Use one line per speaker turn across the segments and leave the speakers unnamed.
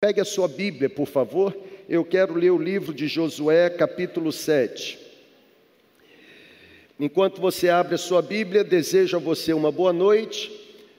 Pegue a sua Bíblia, por favor. Eu quero ler o livro de Josué, capítulo 7. Enquanto você abre a sua Bíblia, desejo a você uma boa noite.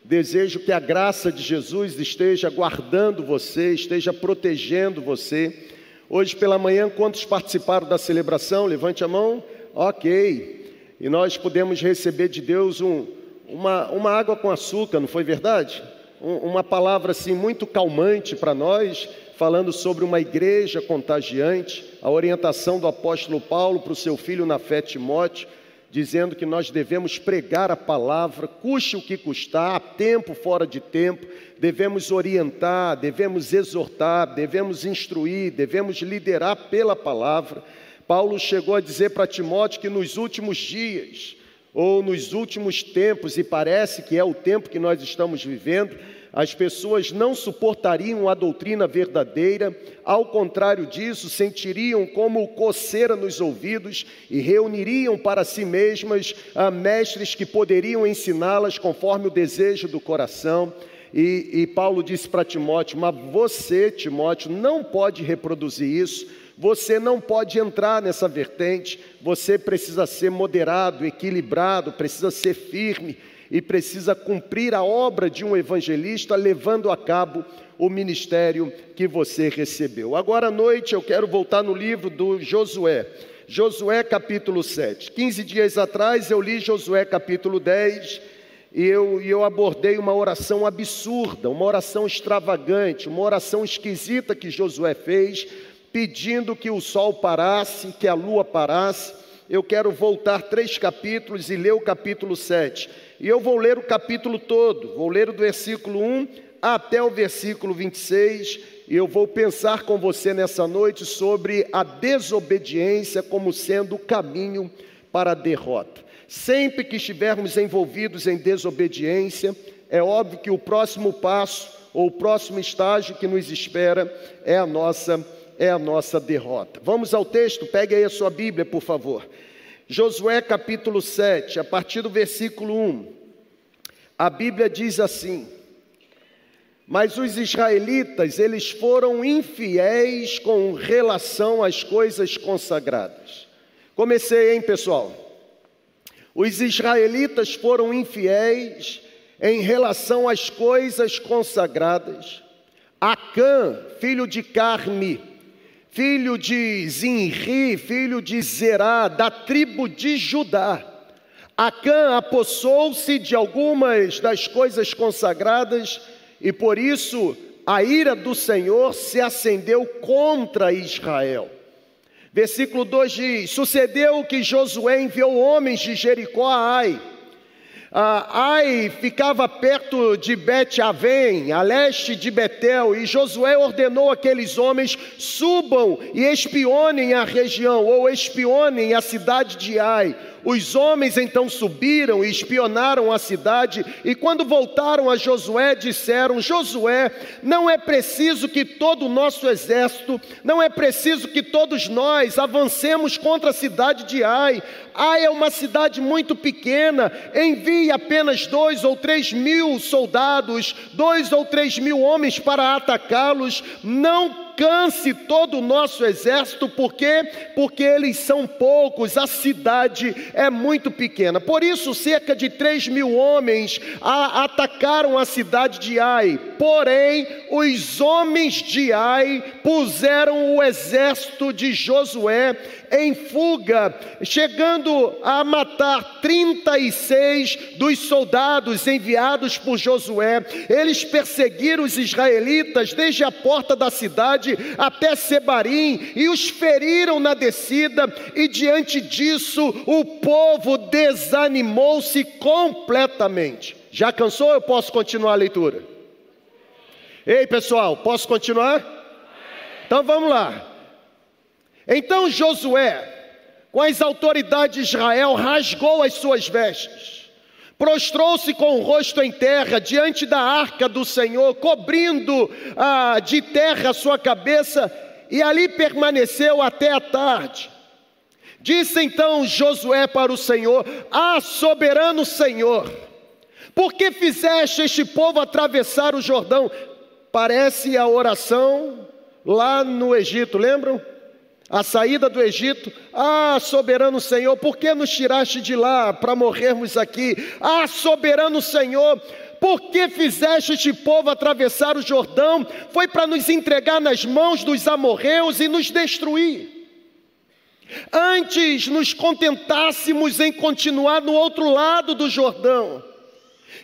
Desejo que a graça de Jesus esteja guardando você, esteja protegendo você. Hoje pela manhã, quantos participaram da celebração? Levante a mão. Ok. E nós podemos receber de Deus um, uma, uma água com açúcar, não foi verdade? Uma palavra assim muito calmante para nós, falando sobre uma igreja contagiante, a orientação do apóstolo Paulo para o seu filho na fé Timóteo, dizendo que nós devemos pregar a palavra, custe o que custar, a tempo, fora de tempo, devemos orientar, devemos exortar, devemos instruir, devemos liderar pela palavra. Paulo chegou a dizer para Timóteo que nos últimos dias, ou nos últimos tempos, e parece que é o tempo que nós estamos vivendo, as pessoas não suportariam a doutrina verdadeira, ao contrário disso, sentiriam como coceira nos ouvidos e reuniriam para si mesmas a mestres que poderiam ensiná-las conforme o desejo do coração. E, e Paulo disse para Timóteo: Mas você, Timóteo, não pode reproduzir isso, você não pode entrar nessa vertente, você precisa ser moderado, equilibrado, precisa ser firme e precisa cumprir a obra de um evangelista, levando a cabo o ministério que você recebeu. Agora à noite eu quero voltar no livro do Josué. Josué capítulo 7. 15 dias atrás eu li Josué capítulo 10 e eu, e eu abordei uma oração absurda, uma oração extravagante, uma oração esquisita que Josué fez, pedindo que o sol parasse, que a lua parasse. Eu quero voltar três capítulos e ler o capítulo 7. E eu vou ler o capítulo todo, vou ler do versículo 1 até o versículo 26, e eu vou pensar com você nessa noite sobre a desobediência como sendo o caminho para a derrota. Sempre que estivermos envolvidos em desobediência, é óbvio que o próximo passo ou o próximo estágio que nos espera é a nossa é a nossa derrota. Vamos ao texto, pegue aí a sua Bíblia, por favor. Josué capítulo 7, a partir do versículo 1, a Bíblia diz assim: Mas os israelitas, eles foram infiéis com relação às coisas consagradas. Comecei, hein, pessoal? Os israelitas foram infiéis em relação às coisas consagradas. Acã, filho de Carme, filho de Zinri, filho de Zerá, da tribo de Judá. Acã apossou-se de algumas das coisas consagradas e por isso a ira do Senhor se acendeu contra Israel. Versículo 2 diz: Sucedeu que Josué enviou homens de Jericó a Ai Ai ficava perto de Bet-Avém, a leste de Betel, e Josué ordenou aqueles homens: subam e espionem a região, ou espionem a cidade de Ai. Os homens então subiram e espionaram a cidade, e quando voltaram a Josué, disseram: Josué, não é preciso que todo o nosso exército, não é preciso que todos nós avancemos contra a cidade de Ai. Ai é uma cidade muito pequena, envie apenas dois ou três mil soldados, dois ou três mil homens para atacá-los. Não alcance todo o nosso exército, por quê? Porque eles são poucos, a cidade é muito pequena. Por isso, cerca de 3 mil homens atacaram a cidade de Ai. Porém, os homens de Ai puseram o exército de Josué em fuga, chegando a matar 36 dos soldados enviados por Josué. Eles perseguiram os israelitas desde a porta da cidade até Sebarim e os feriram na descida, e diante disso o povo desanimou-se completamente. Já cansou? Eu posso continuar a leitura? Ei, pessoal, posso continuar? Então vamos lá. Então Josué, com as autoridades de Israel, rasgou as suas vestes, prostrou-se com o rosto em terra diante da arca do Senhor, cobrindo ah, de terra a sua cabeça, e ali permaneceu até a tarde. Disse então Josué para o Senhor: Ah, soberano Senhor, por que fizeste este povo atravessar o Jordão? Parece a oração lá no Egito, lembram? A saída do Egito, ah, soberano Senhor, por que nos tiraste de lá para morrermos aqui? Ah, soberano Senhor, por que fizeste este povo atravessar o Jordão? Foi para nos entregar nas mãos dos amorreus e nos destruir. Antes nos contentássemos em continuar no outro lado do Jordão.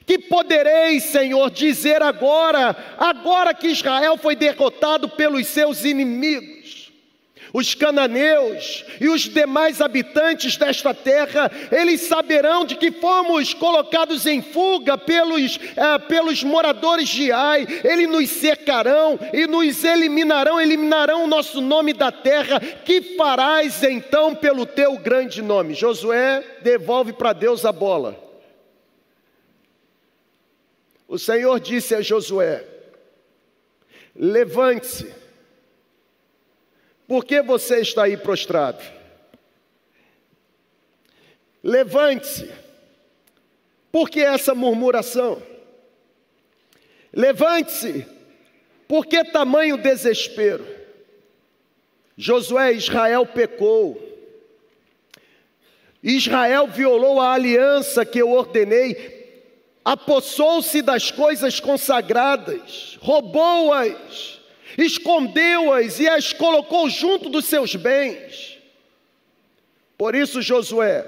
Que podereis, Senhor, dizer agora, agora que Israel foi derrotado pelos seus inimigos? os cananeus e os demais habitantes desta terra, eles saberão de que fomos colocados em fuga pelos, eh, pelos moradores de Ai, eles nos cercarão e nos eliminarão, eliminarão o nosso nome da terra. Que farás então pelo teu grande nome? Josué devolve para Deus a bola. O Senhor disse a Josué: Levante-se por que você está aí prostrado? Levante-se. Por que essa murmuração? Levante-se. Por que tamanho desespero? Josué, Israel pecou. Israel violou a aliança que eu ordenei, apossou-se das coisas consagradas, roubou-as escondeu-as e as colocou junto dos seus bens. Por isso, Josué,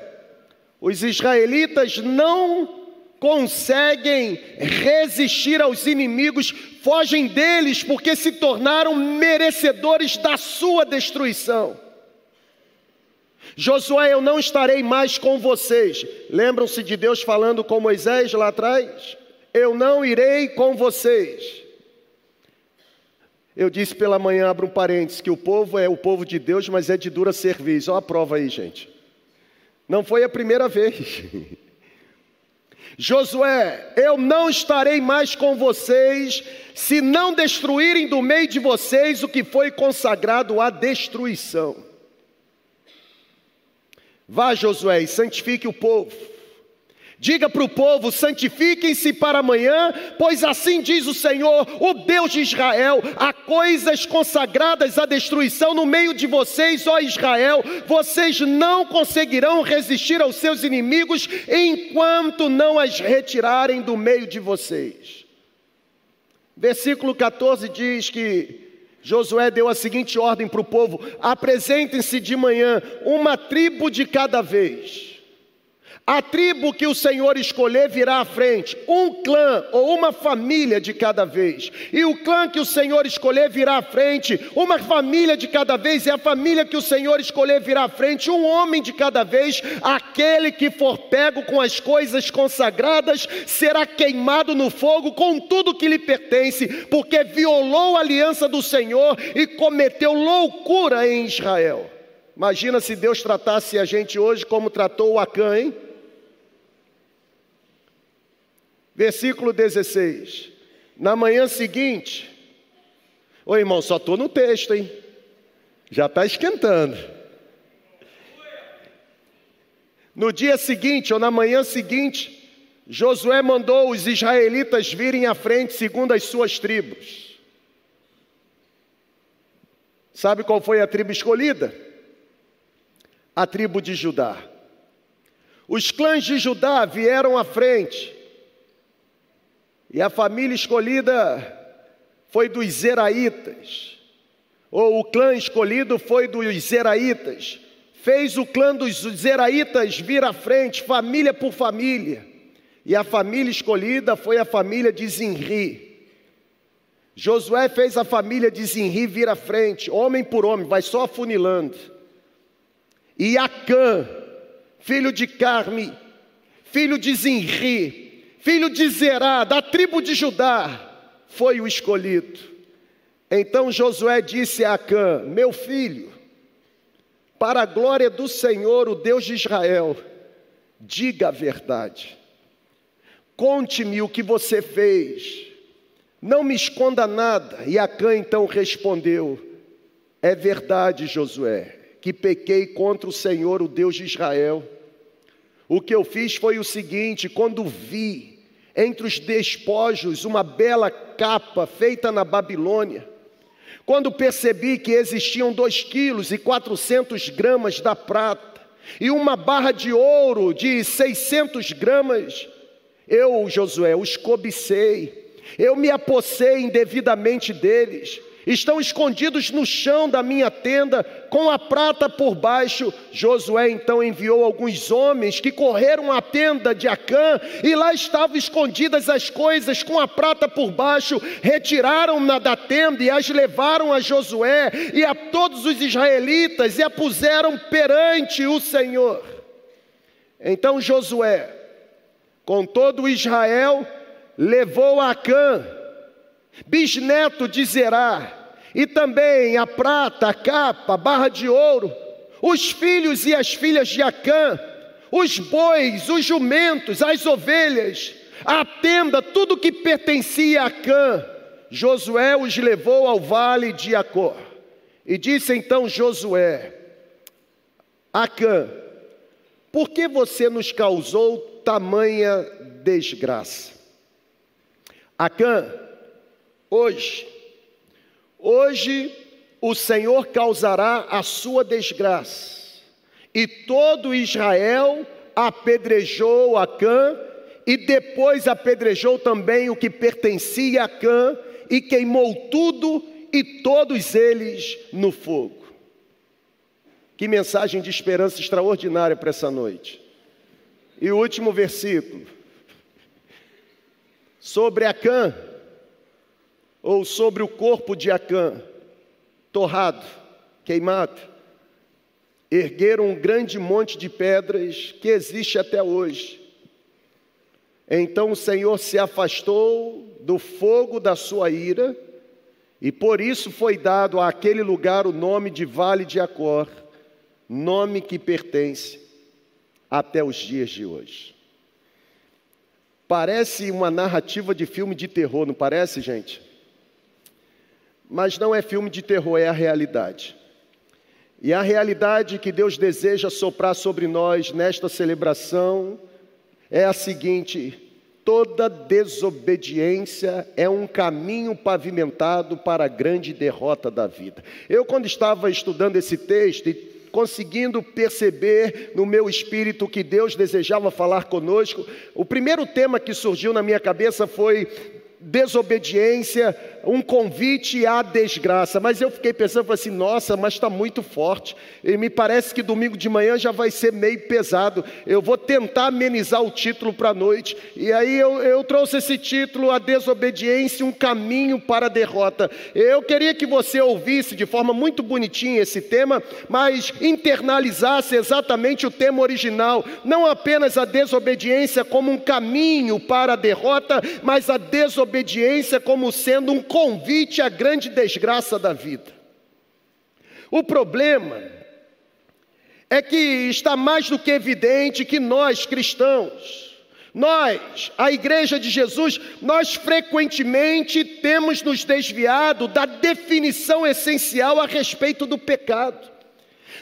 os israelitas não conseguem resistir aos inimigos, fogem deles porque se tornaram merecedores da sua destruição. Josué, eu não estarei mais com vocês. Lembram-se de Deus falando com Moisés lá atrás? Eu não irei com vocês. Eu disse pela manhã, abro um parênteses, que o povo é o povo de Deus, mas é de dura serviço. Olha a prova aí, gente. Não foi a primeira vez. Josué, eu não estarei mais com vocês se não destruírem do meio de vocês o que foi consagrado à destruição. Vá, Josué, e santifique o povo Diga para o povo: santifiquem-se para amanhã, pois assim diz o Senhor, o Deus de Israel: há coisas consagradas à destruição no meio de vocês, ó Israel, vocês não conseguirão resistir aos seus inimigos enquanto não as retirarem do meio de vocês. Versículo 14 diz que Josué deu a seguinte ordem para o povo: apresentem-se de manhã, uma tribo de cada vez. A tribo que o Senhor escolher virá à frente, um clã ou uma família de cada vez. E o clã que o Senhor escolher virá à frente, uma família de cada vez, e a família que o Senhor escolher virá à frente, um homem de cada vez. Aquele que for pego com as coisas consagradas será queimado no fogo com tudo que lhe pertence, porque violou a aliança do Senhor e cometeu loucura em Israel. Imagina se Deus tratasse a gente hoje como tratou o Acã, hein? Versículo 16. Na manhã seguinte, ô irmão, só estou no texto, hein? Já está esquentando. No dia seguinte, ou na manhã seguinte, Josué mandou os israelitas virem à frente segundo as suas tribos. Sabe qual foi a tribo escolhida? A tribo de Judá. Os clãs de Judá vieram à frente e a família escolhida foi dos Zeraítas, ou o clã escolhido foi dos Zeraítas. Fez o clã dos Zeraítas vir à frente, família por família. E a família escolhida foi a família de Zinri. Josué fez a família de Zinri vir à frente, homem por homem, vai só afunilando. E Acã, filho de Carme, filho de Zinri, filho de Zerá, da tribo de Judá, foi o escolhido. Então Josué disse a Acã: Meu filho, para a glória do Senhor, o Deus de Israel, diga a verdade. Conte-me o que você fez. Não me esconda nada. E Acã então respondeu: É verdade, Josué, que pequei contra o Senhor, o Deus de Israel. O que eu fiz foi o seguinte: quando vi entre os despojos uma bela capa feita na Babilônia. Quando percebi que existiam dois quilos e quatrocentos gramas da prata e uma barra de ouro de 600 gramas, eu, Josué, os cobicei, eu me apossei indevidamente deles estão escondidos no chão da minha tenda, com a prata por baixo. Josué então enviou alguns homens que correram à tenda de Acã, e lá estavam escondidas as coisas com a prata por baixo. Retiraram-na da tenda e as levaram a Josué e a todos os israelitas e a puseram perante o Senhor. Então Josué, com todo Israel, levou a Acã, bisneto de Zerá, e também a prata, a capa, a barra de ouro, os filhos e as filhas de Acã, os bois, os jumentos, as ovelhas, a tenda, tudo que pertencia a Acã, Josué os levou ao vale de Acor. E disse então Josué: Acã, por que você nos causou tamanha desgraça? Acã, hoje, Hoje o Senhor causará a sua desgraça. E todo Israel apedrejou a Cã, e depois apedrejou também o que pertencia a Cã, e queimou tudo e todos eles no fogo. Que mensagem de esperança extraordinária para essa noite. E o último versículo. Sobre Acã, ou sobre o corpo de Acã, torrado, queimado, ergueram um grande monte de pedras que existe até hoje. Então o Senhor se afastou do fogo da sua ira, e por isso foi dado àquele lugar o nome de Vale de Acor, nome que pertence até os dias de hoje. Parece uma narrativa de filme de terror, não parece, gente? Mas não é filme de terror, é a realidade. E a realidade que Deus deseja soprar sobre nós nesta celebração é a seguinte: toda desobediência é um caminho pavimentado para a grande derrota da vida. Eu, quando estava estudando esse texto e conseguindo perceber no meu espírito que Deus desejava falar conosco, o primeiro tema que surgiu na minha cabeça foi desobediência, um convite à desgraça. Mas eu fiquei pensando assim, nossa, mas está muito forte. E me parece que domingo de manhã já vai ser meio pesado. Eu vou tentar amenizar o título para a noite. E aí eu, eu trouxe esse título, A Desobediência, um caminho para a derrota. Eu queria que você ouvisse de forma muito bonitinha esse tema, mas internalizasse exatamente o tema original. Não apenas a desobediência como um caminho para a derrota, mas a desobediência desobediência como sendo um convite à grande desgraça da vida. O problema é que está mais do que evidente que nós cristãos, nós, a Igreja de Jesus, nós frequentemente temos nos desviado da definição essencial a respeito do pecado.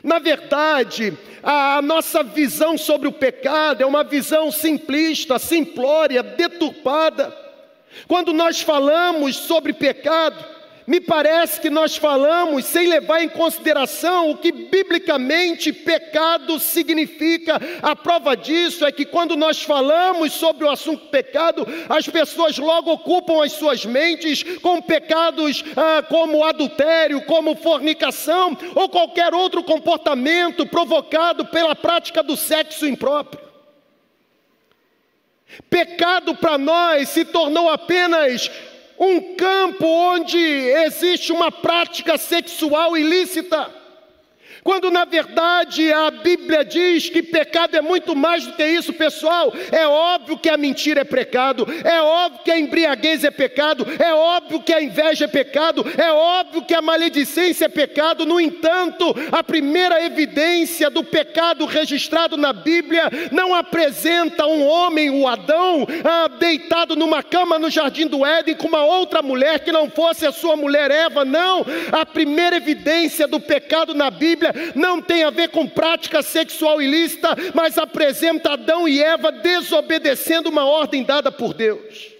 Na verdade, a, nossa visão sobre o pecado é uma visão simplista, simplória, deturpada. Quando nós falamos sobre pecado, me parece que nós falamos sem levar em consideração o que biblicamente pecado significa. A prova disso é que quando nós falamos sobre o assunto pecado, as pessoas logo ocupam as suas mentes com pecados ah, como adultério, como fornicação ou qualquer outro comportamento provocado pela prática do sexo impróprio. Pecado para nós se tornou apenas um campo onde existe uma prática sexual ilícita. Quando na verdade a Bíblia diz que pecado é muito mais do que isso, pessoal. É óbvio que a mentira é pecado, é óbvio que a embriaguez é pecado, é óbvio que a inveja é pecado, é óbvio que a maledicência é pecado. No entanto, a primeira evidência do pecado registrado na Bíblia não apresenta um homem, o Adão, ah, deitado numa cama no jardim do Éden com uma outra mulher que não fosse a sua mulher Eva, não. A primeira evidência do pecado na Bíblia Bíblia não tem a ver com prática sexual ilícita, mas apresenta Adão e Eva desobedecendo uma ordem dada por Deus.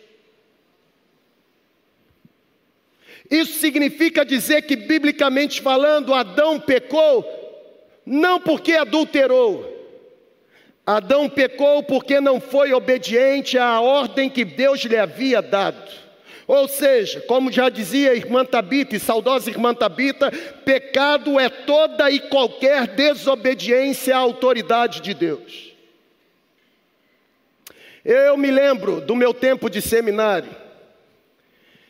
Isso significa dizer que, biblicamente falando, Adão pecou não porque adulterou. Adão pecou porque não foi obediente à ordem que Deus lhe havia dado. Ou seja, como já dizia a irmã Tabita, e saudosa irmã Tabita, pecado é toda e qualquer desobediência à autoridade de Deus. Eu me lembro do meu tempo de seminário.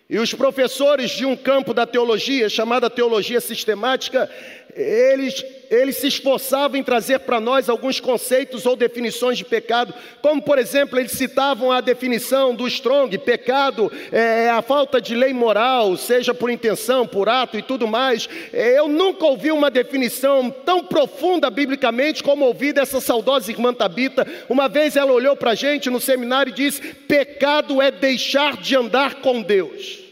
E os professores de um campo da teologia, chamada teologia sistemática, eles, eles se esforçavam em trazer para nós alguns conceitos ou definições de pecado, como por exemplo, eles citavam a definição do Strong: pecado é a falta de lei moral, seja por intenção, por ato e tudo mais. Eu nunca ouvi uma definição tão profunda biblicamente como ouvi dessa saudosa irmã Tabita. Uma vez ela olhou para a gente no seminário e disse: pecado é deixar de andar com Deus.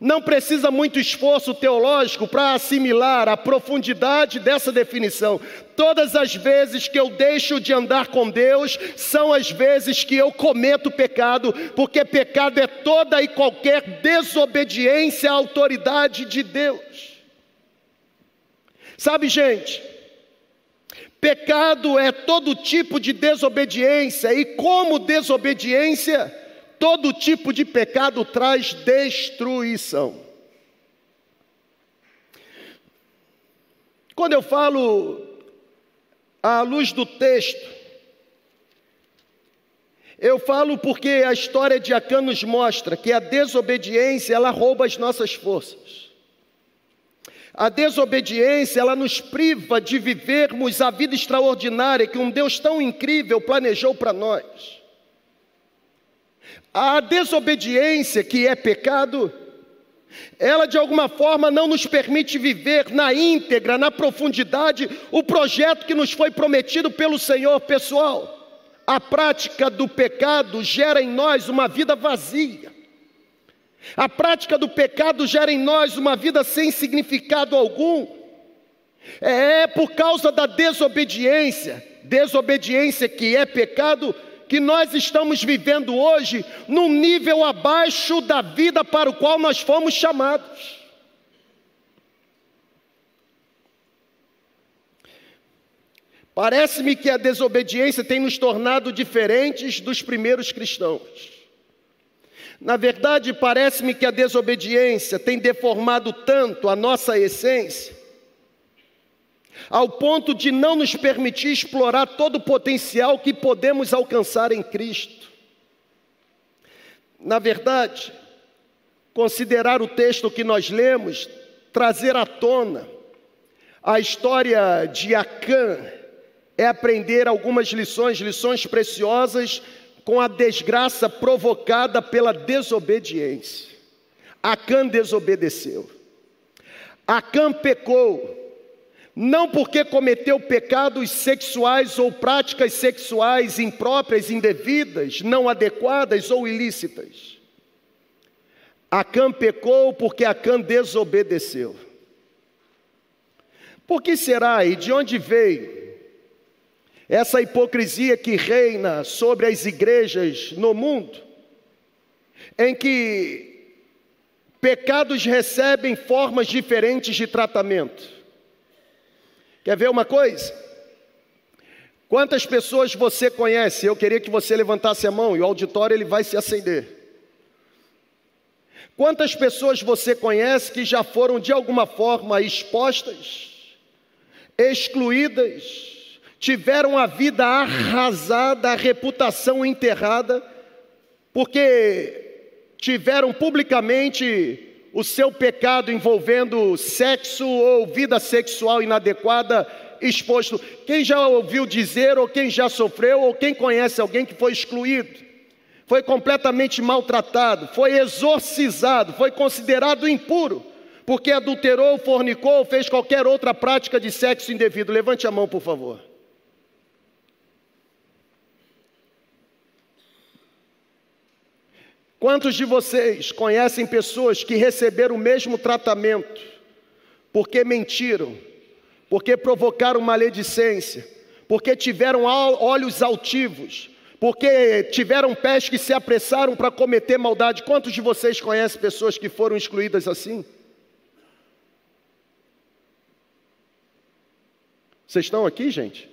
Não precisa muito esforço teológico para assimilar a profundidade dessa definição. Todas as vezes que eu deixo de andar com Deus, são as vezes que eu cometo pecado, porque pecado é toda e qualquer desobediência à autoridade de Deus. Sabe, gente, pecado é todo tipo de desobediência, e como desobediência, todo tipo de pecado traz destruição. Quando eu falo à luz do texto, eu falo porque a história de Acã nos mostra que a desobediência ela rouba as nossas forças. A desobediência ela nos priva de vivermos a vida extraordinária que um Deus tão incrível planejou para nós. A desobediência, que é pecado, ela de alguma forma não nos permite viver na íntegra, na profundidade, o projeto que nos foi prometido pelo Senhor pessoal. A prática do pecado gera em nós uma vida vazia. A prática do pecado gera em nós uma vida sem significado algum. É por causa da desobediência, desobediência que é pecado, que nós estamos vivendo hoje num nível abaixo da vida para o qual nós fomos chamados. Parece-me que a desobediência tem nos tornado diferentes dos primeiros cristãos. Na verdade, parece-me que a desobediência tem deformado tanto a nossa essência ao ponto de não nos permitir explorar todo o potencial que podemos alcançar em Cristo. Na verdade, considerar o texto que nós lemos, trazer à tona a história de Acã, é aprender algumas lições, lições preciosas com a desgraça provocada pela desobediência. Acã desobedeceu. Acã pecou não porque cometeu pecados sexuais ou práticas sexuais impróprias, indevidas, não adequadas ou ilícitas. Acã pecou porque Acã desobedeceu. Por que será e de onde veio essa hipocrisia que reina sobre as igrejas no mundo, em que pecados recebem formas diferentes de tratamento? Quer ver uma coisa? Quantas pessoas você conhece? Eu queria que você levantasse a mão e o auditório ele vai se acender. Quantas pessoas você conhece que já foram de alguma forma expostas, excluídas, tiveram a vida arrasada, a reputação enterrada, porque tiveram publicamente o seu pecado envolvendo sexo ou vida sexual inadequada exposto. Quem já ouviu dizer, ou quem já sofreu, ou quem conhece alguém que foi excluído, foi completamente maltratado, foi exorcizado, foi considerado impuro, porque adulterou, fornicou, fez qualquer outra prática de sexo indevido. Levante a mão, por favor. Quantos de vocês conhecem pessoas que receberam o mesmo tratamento porque mentiram, porque provocaram maledicência, porque tiveram olhos altivos, porque tiveram pés que se apressaram para cometer maldade. Quantos de vocês conhecem pessoas que foram excluídas assim? Vocês estão aqui, gente?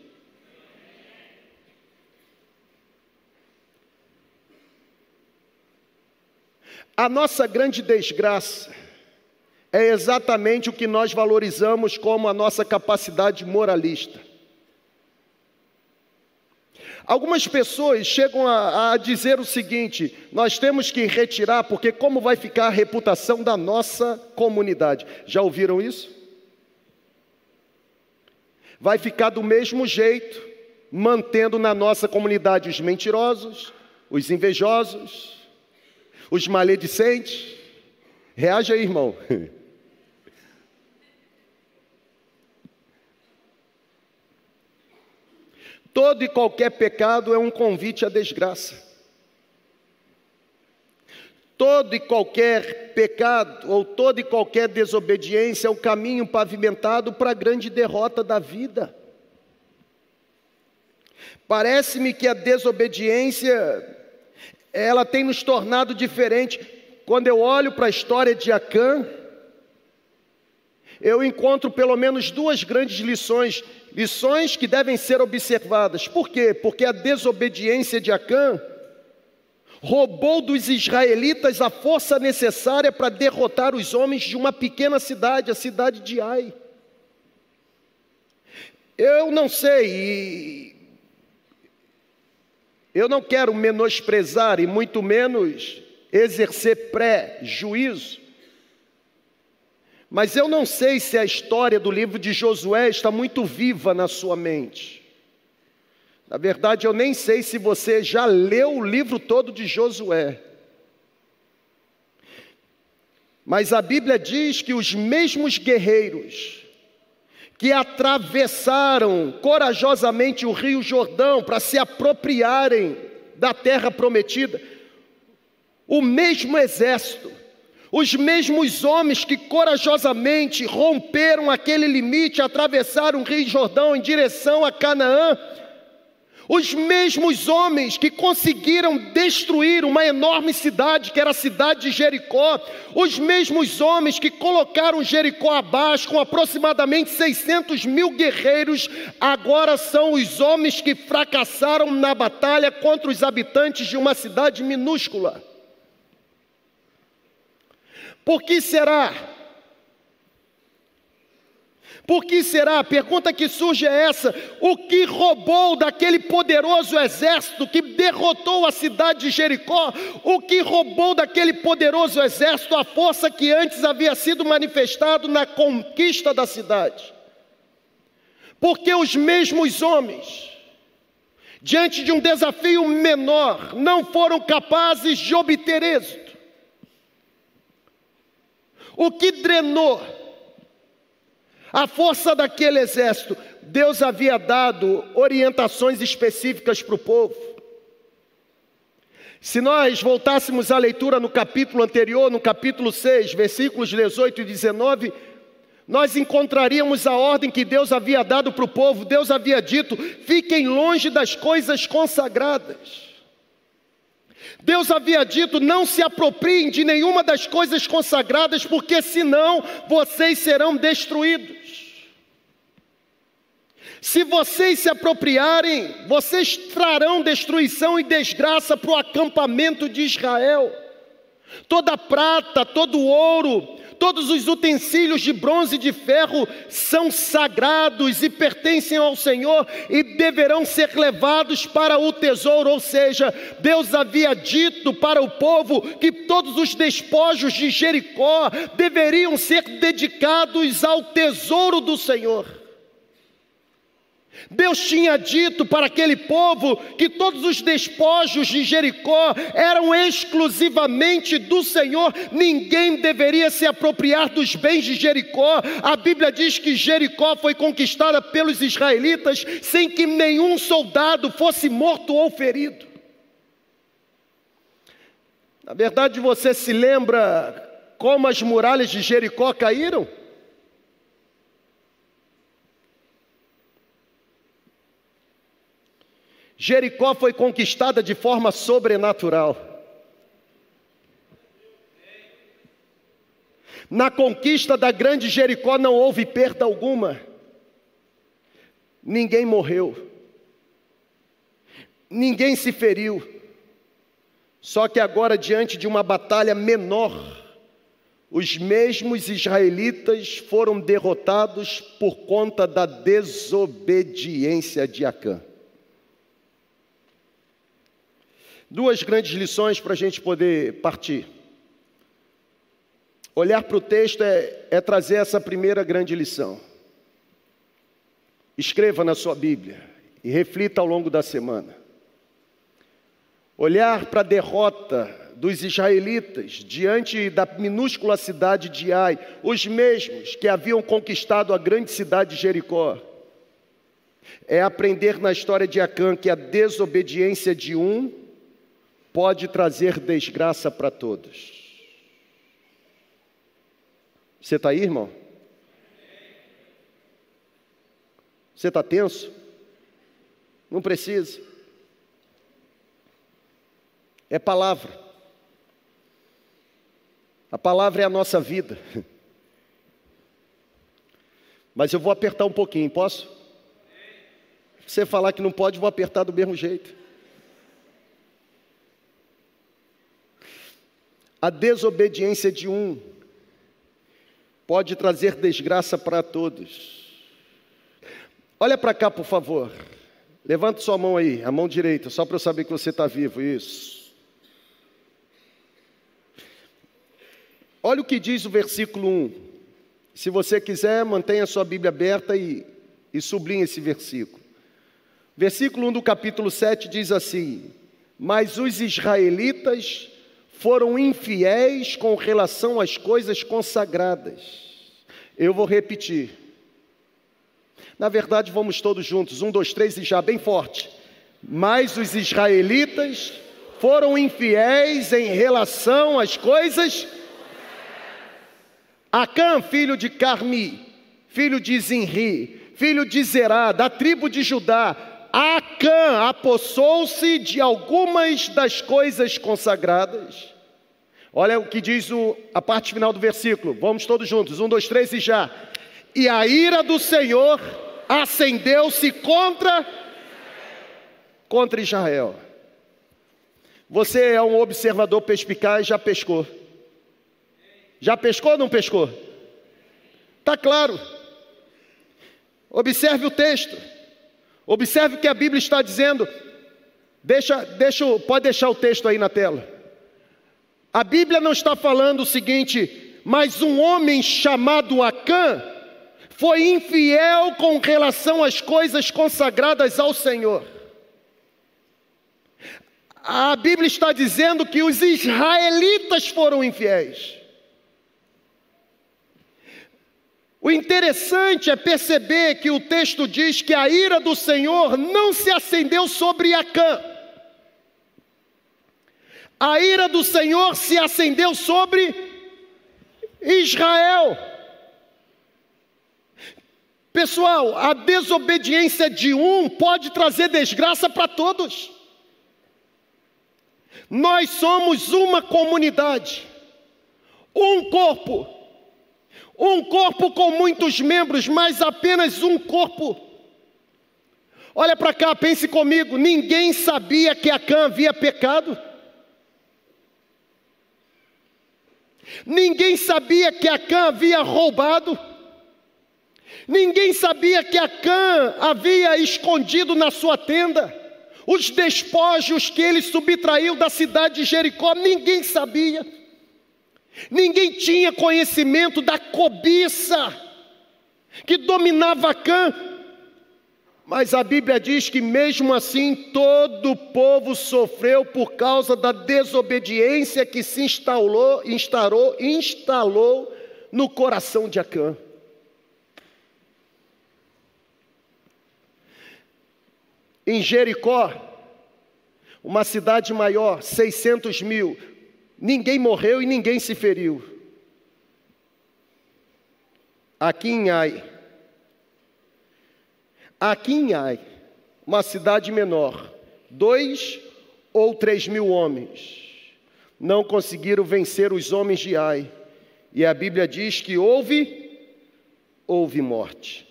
A nossa grande desgraça é exatamente o que nós valorizamos como a nossa capacidade moralista. Algumas pessoas chegam a, a, dizer o seguinte: nós temos que retirar, porque como vai ficar a reputação da nossa comunidade? Já ouviram isso? Vai ficar do mesmo jeito, mantendo na nossa comunidade os mentirosos, os invejosos, os maledicentes. Reage aí, irmão. Todo e qualquer pecado é um convite à desgraça. Todo e qualquer pecado ou toda e qualquer desobediência é o caminho pavimentado para a grande derrota da vida. Parece-me que a desobediência ela tem nos tornado diferente. Quando eu olho para a história de Acã, eu encontro pelo menos duas grandes lições, lições que devem ser observadas. Por quê? Porque a desobediência de Acã roubou dos israelitas a força necessária para derrotar os homens de uma pequena cidade, a cidade de Ai. Eu não sei, eu não quero menosprezar e muito menos exercer pré-juízo, mas eu não sei se a história do livro de Josué está muito viva na sua mente. Na verdade, eu nem sei se você já leu o livro todo de Josué. Mas a Bíblia diz que os mesmos guerreiros que atravessaram corajosamente o Rio Jordão para se apropriarem da terra prometida, o mesmo exército os mesmos homens que corajosamente romperam aquele limite, atravessaram o Rio Jordão em direção a Canaã, os mesmos homens que conseguiram destruir uma enorme cidade, que era a cidade de Jericó, os mesmos homens que colocaram Jericó abaixo, com aproximadamente 600 mil guerreiros, agora são os homens que fracassaram na batalha contra os habitantes de uma cidade minúscula. Por que será? Por que será? A pergunta que surge é essa: o que roubou daquele poderoso exército que derrotou a cidade de Jericó? O que roubou daquele poderoso exército a força que antes havia sido manifestado na conquista da cidade? Porque os mesmos homens, diante de um desafio menor, não foram capazes de obter êxito. O que drenou a força daquele exército? Deus havia dado orientações específicas para o povo. Se nós voltássemos à leitura no capítulo anterior, no capítulo 6, versículos 18 e 19, nós encontraríamos a ordem que Deus havia dado para o povo. Deus havia dito: fiquem longe das coisas consagradas. Deus havia dito: não se apropriem de nenhuma das coisas consagradas, porque senão vocês serão destruídos. Se vocês se apropriarem, vocês trarão destruição e desgraça para o acampamento de Israel. Toda prata, todo ouro, Todos os utensílios de bronze e de ferro são sagrados e pertencem ao Senhor e deverão ser levados para o tesouro. Ou seja, Deus havia dito para o povo que todos os despojos de Jericó deveriam ser dedicados ao tesouro do Senhor. Deus tinha dito para aquele povo que todos os despojos de Jericó eram exclusivamente do Senhor, ninguém deveria se apropriar dos bens de Jericó. A Bíblia diz que Jericó foi conquistada pelos israelitas sem que nenhum soldado fosse morto ou ferido. Na verdade, você se lembra como as muralhas de Jericó caíram? Jericó foi conquistada de forma sobrenatural. Na conquista da grande Jericó não houve perda alguma. Ninguém morreu. Ninguém se feriu. Só que agora, diante de uma batalha menor, os mesmos israelitas foram derrotados por conta da desobediência de Acã. Duas grandes lições para a gente poder partir. Olhar para o texto é, é trazer essa primeira grande lição. Escreva na sua Bíblia e reflita ao longo da semana. Olhar para a derrota dos israelitas diante da minúscula cidade de Ai, os mesmos que haviam conquistado a grande cidade de Jericó, é aprender na história de Acã que a desobediência de um pode trazer desgraça para todos. Você está aí, irmão? Você está tenso? Não precisa. É palavra. A palavra é a nossa vida. Mas eu vou apertar um pouquinho, posso? Você falar que não pode, vou apertar do mesmo jeito. A desobediência de um pode trazer desgraça para todos. Olha para cá, por favor. Levanta sua mão aí, a mão direita, só para eu saber que você está vivo. Isso. Olha o que diz o versículo 1. Se você quiser, mantenha sua Bíblia aberta e, e sublinhe esse versículo. Versículo 1 do capítulo 7 diz assim: Mas os israelitas foram infiéis com relação às coisas consagradas. Eu vou repetir. Na verdade, vamos todos juntos. Um, dois, três e já, bem forte. Mas os israelitas foram infiéis em relação às coisas. Acã, filho de Carmi, filho de Zinri, filho de Zerá, da tribo de Judá, Acã apossou-se de algumas das coisas consagradas. Olha o que diz o, a parte final do versículo. Vamos todos juntos. Um, dois, três e já. E a ira do Senhor acendeu-se contra contra Israel. Você é um observador perspicaz, já pescou. Já pescou ou não pescou? Está claro. Observe o texto. Observe que a Bíblia está dizendo. Deixa, deixa, pode deixar o texto aí na tela. A Bíblia não está falando o seguinte, mas um homem chamado Acã foi infiel com relação às coisas consagradas ao Senhor. A Bíblia está dizendo que os israelitas foram infiéis. O interessante é perceber que o texto diz que a ira do Senhor não se acendeu sobre Acã. A ira do Senhor se acendeu sobre Israel. Pessoal, a desobediência de um pode trazer desgraça para todos. Nós somos uma comunidade, um corpo. Um corpo com muitos membros, mas apenas um corpo. Olha para cá, pense comigo: ninguém sabia que Acã havia pecado. Ninguém sabia que Acã havia roubado. Ninguém sabia que Acã havia escondido na sua tenda os despojos que ele subtraiu da cidade de Jericó. Ninguém sabia. Ninguém tinha conhecimento da cobiça que dominava Cã. Mas a Bíblia diz que mesmo assim todo o povo sofreu por causa da desobediência que se instalou, instalou, instalou no coração de Acã. Em Jericó, uma cidade maior, 600 mil, Ninguém morreu e ninguém se feriu. Aqui em Ai, aqui em Ai, uma cidade menor, Dois ou três mil homens não conseguiram vencer os homens de Ai. E a Bíblia diz que houve, houve morte.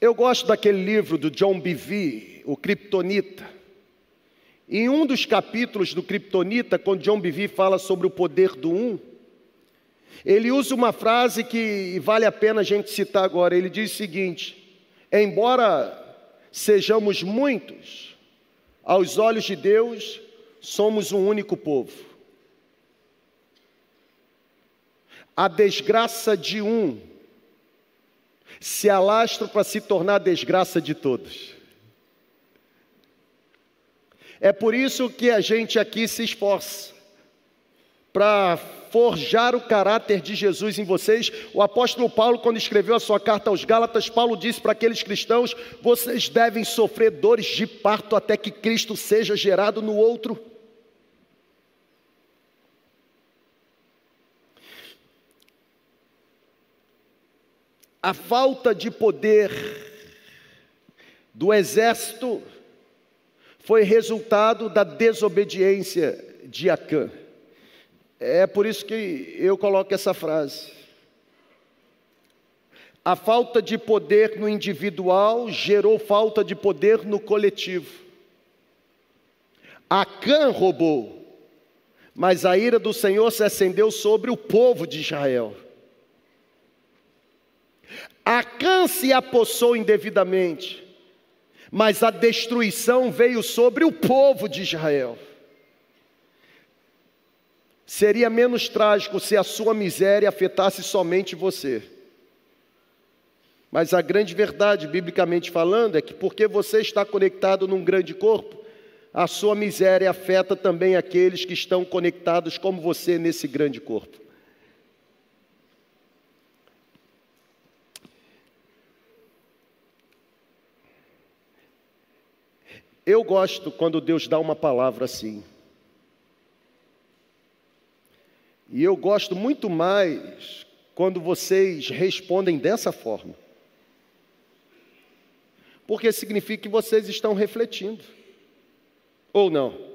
Eu gosto daquele livro do John Bevere, O Kryptonita. Em um dos capítulos do Kryptonita, quando John Bevere fala sobre o poder do um, ele usa uma frase que vale a pena a gente citar agora. Ele diz o seguinte: embora sejamos muitos, aos olhos de Deus somos um único povo. A desgraça de um se alastra para se tornar a desgraça de todos. É por isso que a gente aqui se esforça para forjar o caráter de Jesus em vocês. O apóstolo Paulo, quando escreveu a sua carta aos Gálatas, Paulo disse para aqueles cristãos: vocês devem sofrer dores de parto até que Cristo seja gerado no outro. A falta de poder do exército foi resultado da desobediência de Acã. É por isso que eu coloco essa frase. A falta de poder no individual gerou falta de poder no coletivo. Acã roubou, mas a ira do Senhor se acendeu sobre o povo de Israel. Acã se apossou indevidamente, mas a destruição veio sobre o povo de Israel. Seria menos trágico se a sua miséria afetasse somente você. Mas a grande verdade, biblicamente falando, é que porque você está conectado num grande corpo, a sua miséria afeta também aqueles que estão conectados como você nesse grande corpo. Eu gosto quando Deus dá uma palavra assim. E eu gosto muito mais quando vocês respondem dessa forma. Porque significa que vocês estão refletindo. Ou não?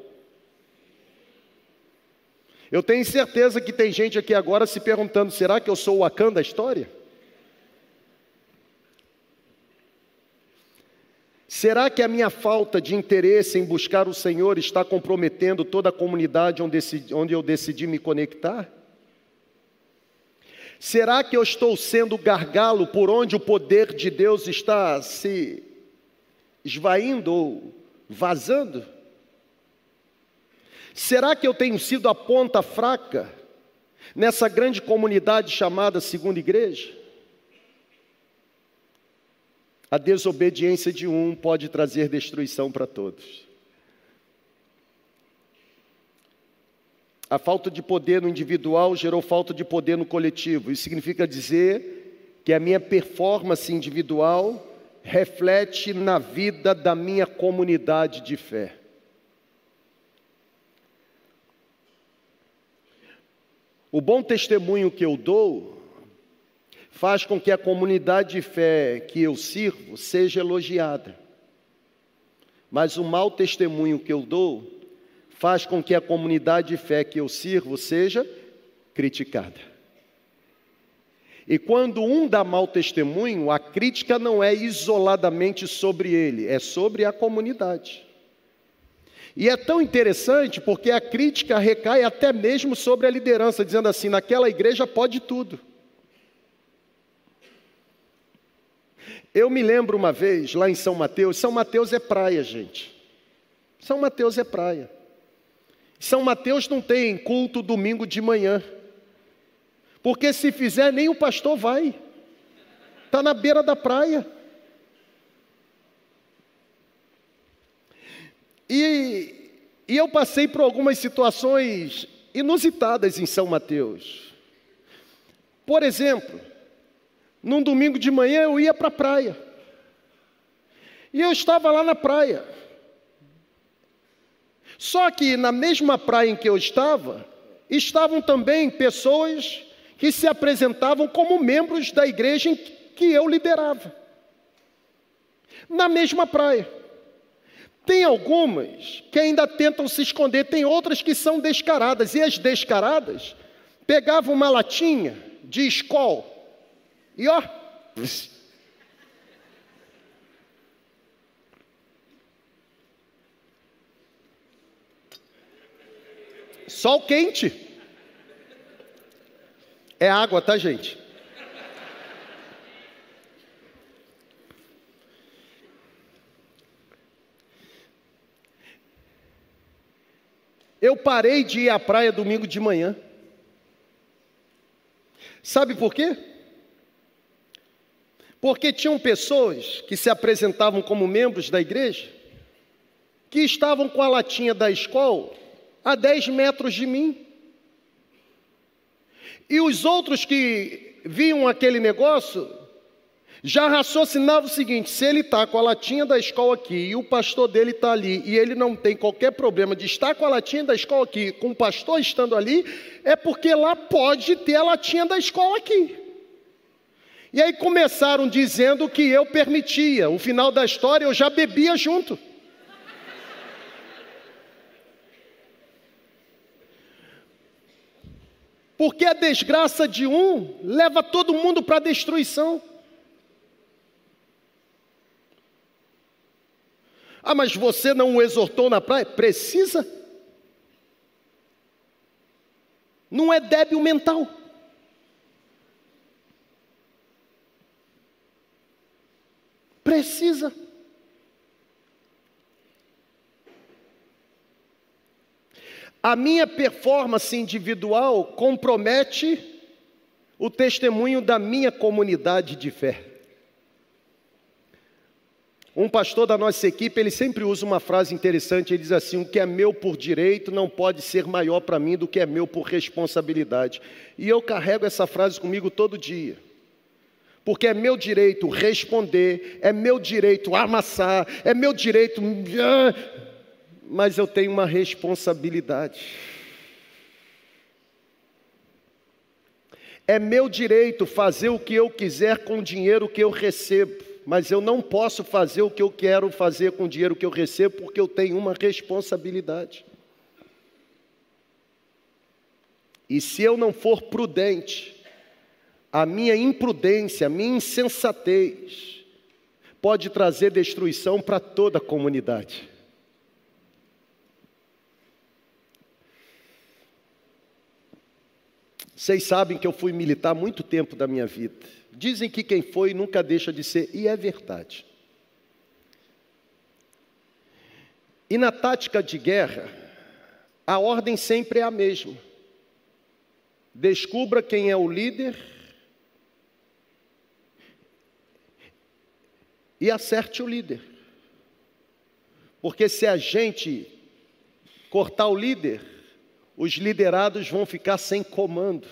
Eu tenho certeza que tem gente aqui agora se perguntando: será que eu sou o Akan da história? Será que a minha falta de interesse em buscar o Senhor está comprometendo toda a comunidade onde eu decidi me conectar? Será que eu estou sendo gargalo por onde o poder de Deus está se esvaindo ou vazando? Será que eu tenho sido a ponta fraca nessa grande comunidade chamada Segunda Igreja? A desobediência de um pode trazer destruição para todos. A falta de poder no individual gerou falta de poder no coletivo. Isso significa dizer que a minha performance individual reflete na vida da minha comunidade de fé. O bom testemunho que eu dou faz com que a comunidade de fé que eu sirvo seja elogiada. Mas o mau testemunho que eu dou faz com que a comunidade de fé que eu sirvo seja criticada. E quando um dá mau testemunho, a crítica não é isoladamente sobre ele, é sobre a comunidade. E é tão interessante porque a crítica recai até mesmo sobre a liderança, dizendo assim: naquela igreja pode tudo. Eu me lembro uma vez, lá em São Mateus, São Mateus é praia, gente. São Mateus é praia. São Mateus não tem culto domingo de manhã. Porque se fizer, nem o pastor vai. Está na beira da praia. E, e eu passei por algumas situações inusitadas em São Mateus. Por exemplo, num domingo de manhã eu ia para a praia. E eu estava lá na praia. Só que na mesma praia em que eu estava, estavam também pessoas que se apresentavam como membros da igreja em que eu liderava. na mesma praia. Tem algumas que ainda tentam se esconder, tem outras que são descaradas, e as descaradas pegavam uma latinha de escol e ó, sol quente. É água, tá, gente? Eu parei de ir à praia domingo de manhã. Sabe por quê? Porque tinham pessoas que se apresentavam como membros da igreja, que estavam com a latinha da escola a 10 metros de mim. E os outros que viam aquele negócio já raciocinava o seguinte: se ele está com a latinha da escola aqui e o pastor dele está ali e ele não tem qualquer problema de estar com a latinha da escola aqui, com o pastor estando ali, é porque lá pode ter a latinha da escola aqui. E aí começaram dizendo que eu permitia. O final da história eu já bebia junto. Porque a desgraça de um leva todo mundo para a destruição. Ah, mas você não o exortou na praia? Precisa. Não é débil mental. Precisa. A minha performance individual compromete o testemunho da minha comunidade de fé. Um pastor da nossa equipe, ele sempre usa uma frase interessante, ele diz assim: "O que é meu por direito não pode ser maior para mim do que é meu por responsabilidade". E eu carrego essa frase comigo todo dia. Porque é meu direito responder, é meu direito amassar, é meu direito, ah, mas eu tenho uma responsabilidade. É meu direito fazer o que eu quiser com o dinheiro que eu recebo mas eu não posso fazer o que eu quero fazer com o dinheiro que eu recebo, porque eu tenho uma responsabilidade. E se eu não for prudente, a minha imprudência, a minha insensatez, pode trazer destruição para toda a comunidade. Vocês sabem que eu fui militar muito tempo da minha vida. Dizem que quem foi nunca deixa de ser, e é verdade. E na tática de guerra, a ordem sempre é a mesma. Descubra quem é o líder e acerte o líder. Porque se a gente cortar o líder, os liderados vão ficar sem comando.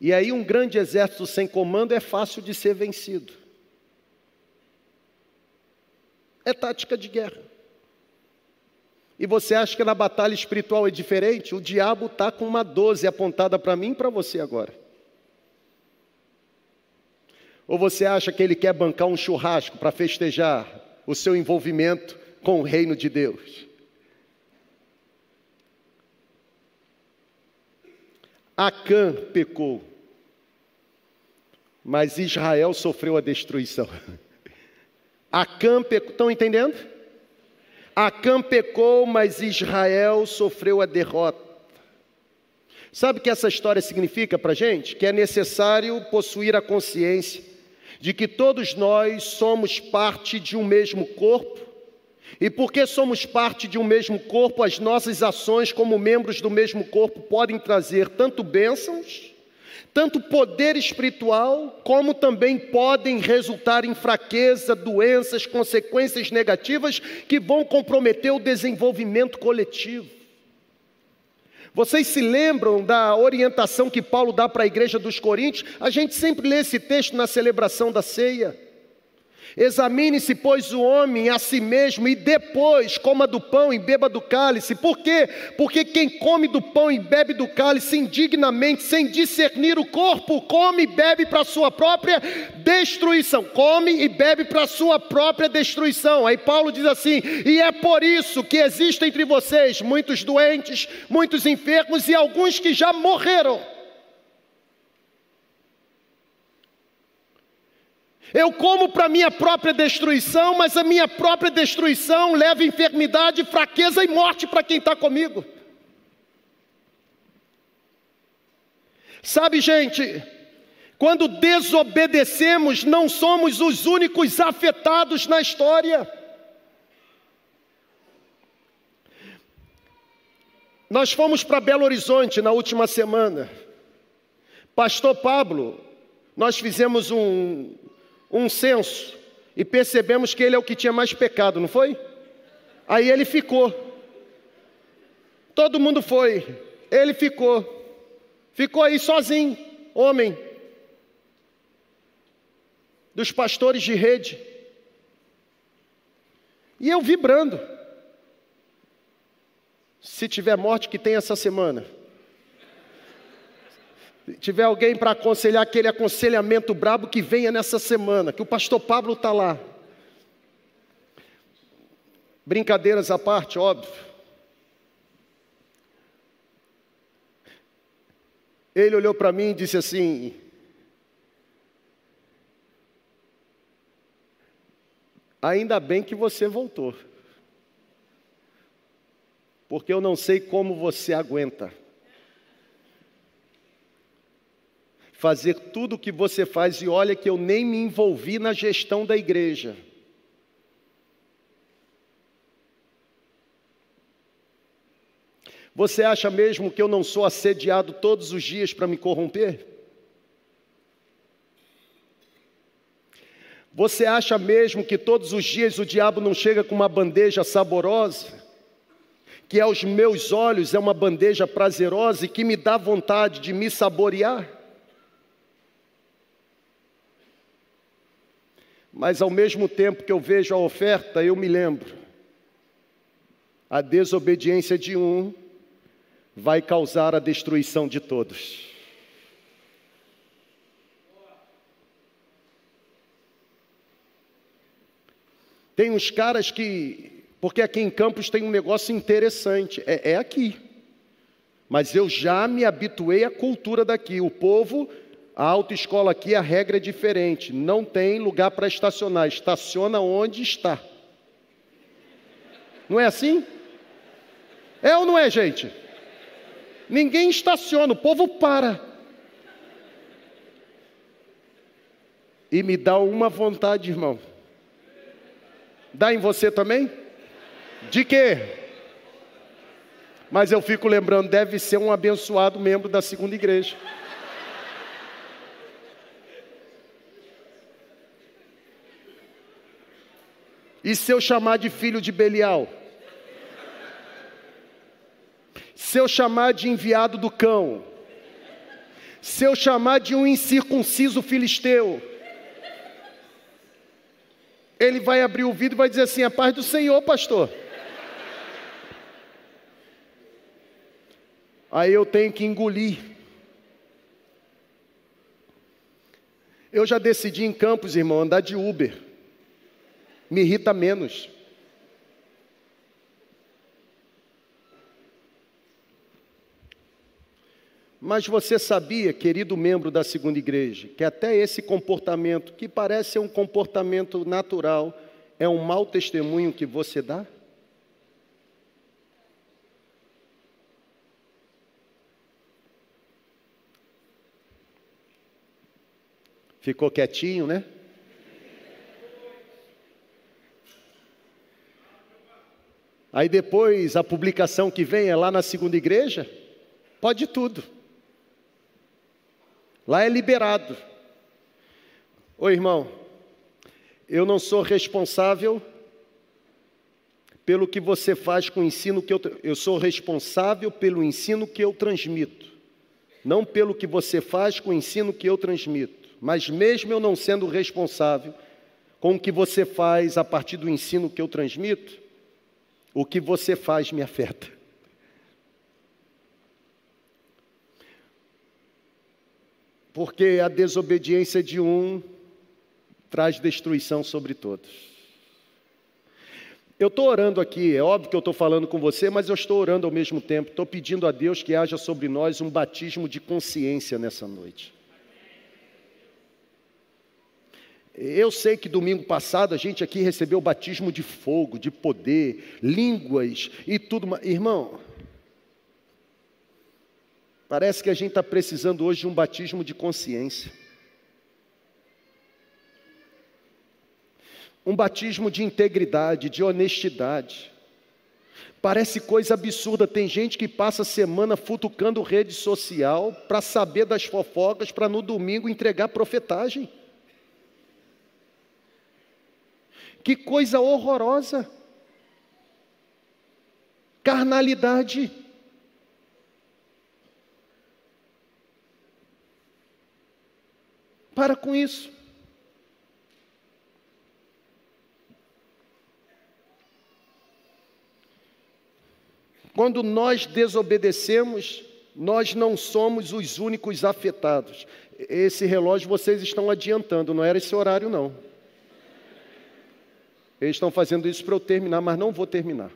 E aí, um grande exército sem comando é fácil de ser vencido. É tática de guerra. E você acha que na batalha espiritual é diferente? O diabo está com uma 12 apontada para mim e para você agora. Ou você acha que ele quer bancar um churrasco para festejar o seu envolvimento com o reino de Deus? Acã pecou, mas Israel sofreu a destruição. Acã pecou, estão entendendo? Acã pecou, mas Israel sofreu a derrota. Sabe o que essa história significa para a gente? Que é necessário possuir a consciência de que todos nós somos parte de um mesmo corpo e porque somos parte de um mesmo corpo, as nossas ações como membros do mesmo corpo podem trazer tanto bênçãos, tanto poder espiritual, como também podem resultar em fraqueza, doenças, consequências negativas que vão comprometer o desenvolvimento coletivo. Vocês se lembram da orientação que Paulo dá para a igreja dos Coríntios? A gente sempre lê esse texto na celebração da ceia. Examine-se, pois, o homem a si mesmo e depois coma do pão e beba do cálice. Por quê? Porque quem come do pão e bebe do cálice indignamente, sem discernir o corpo, come e bebe para sua própria destruição. Come e bebe para sua própria destruição. Aí Paulo diz assim: e é por isso que existem entre vocês muitos doentes, muitos enfermos e alguns que já morreram. Eu como para minha própria destruição, mas a minha própria destruição leva enfermidade, fraqueza e morte para quem está comigo. Sabe, gente, quando desobedecemos, não somos os únicos afetados na história. Nós fomos para Belo Horizonte na última semana. Pastor Pablo, nós fizemos um, um censo e percebemos que ele é o que tinha mais pecado, não foi? Aí ele ficou. Todo mundo foi, ele ficou. Ficou aí sozinho, homem. Dos pastores de rede. E eu vibrando. Se tiver morte, que tem essa semana tiver alguém para aconselhar aquele aconselhamento brabo que venha nessa semana, que o pastor Pablo está lá. Brincadeiras à parte, óbvio. Ele olhou para mim e disse assim: Ainda bem que você voltou, porque eu não sei como você aguenta. Fazer tudo o que você faz, e olha que eu nem me envolvi na gestão da igreja. Você acha mesmo que eu não sou assediado todos os dias para me corromper? Você acha mesmo que todos os dias o diabo não chega com uma bandeja saborosa? Que aos meus olhos é uma bandeja prazerosa e que me dá vontade de me saborear? Mas ao mesmo tempo que eu vejo a oferta, eu me lembro: a desobediência de um vai causar a destruição de todos. Tem uns caras que, porque aqui em Campos tem um negócio interessante, é, é aqui. Mas eu já me habituei à cultura daqui. O povo a autoescola aqui, a regra é diferente. Não tem lugar para estacionar. Estaciona onde está. Não é assim? É ou não é, gente? Ninguém estaciona, o povo para. E me dá uma vontade, irmão. Dá em você também? De quê? Mas eu fico lembrando, deve ser um abençoado membro da segunda igreja. E se eu chamar de filho de Belial? Se eu chamar de enviado do cão? Se eu chamar de um incircunciso filisteu? Ele vai abrir o vidro e vai dizer assim: a paz do Senhor, pastor. Aí eu tenho que engolir. Eu já decidi em Campos, irmão, andar de Uber me irrita menos. Mas você sabia, querido membro da segunda igreja, que até esse comportamento, que parece um comportamento natural, é um mau testemunho que você dá? Ficou quietinho, né? Aí depois a publicação que vem é lá na segunda igreja, pode tudo. Lá é liberado. Ô irmão, eu não sou responsável pelo que você faz com o ensino que eu eu sou responsável pelo ensino que eu transmito, não pelo que você faz com o ensino que eu transmito. Mas mesmo eu não sendo responsável, com o que você faz a partir do ensino que eu transmito, o que você faz me afeta. Porque a desobediência de um traz destruição sobre todos. Eu estou orando aqui, é óbvio que eu estou falando com você, mas eu estou orando ao mesmo tempo, estou pedindo a Deus que haja sobre nós um batismo de consciência nessa noite. Eu sei que domingo passado a gente aqui recebeu o batismo de fogo, de poder, línguas e tudo. Irmão, parece que a gente está precisando hoje de um batismo de consciência. um batismo de integridade, de honestidade. Parece coisa absurda, tem gente que passa a semana futucando rede social para saber das fofocas, para no domingo entregar profetagem. Que coisa horrorosa. Carnalidade. Para com isso. Quando nós desobedecemos, nós não somos os únicos afetados. Esse relógio vocês estão adiantando, não era esse horário, não. Eles estão fazendo isso para eu terminar, mas não vou terminar.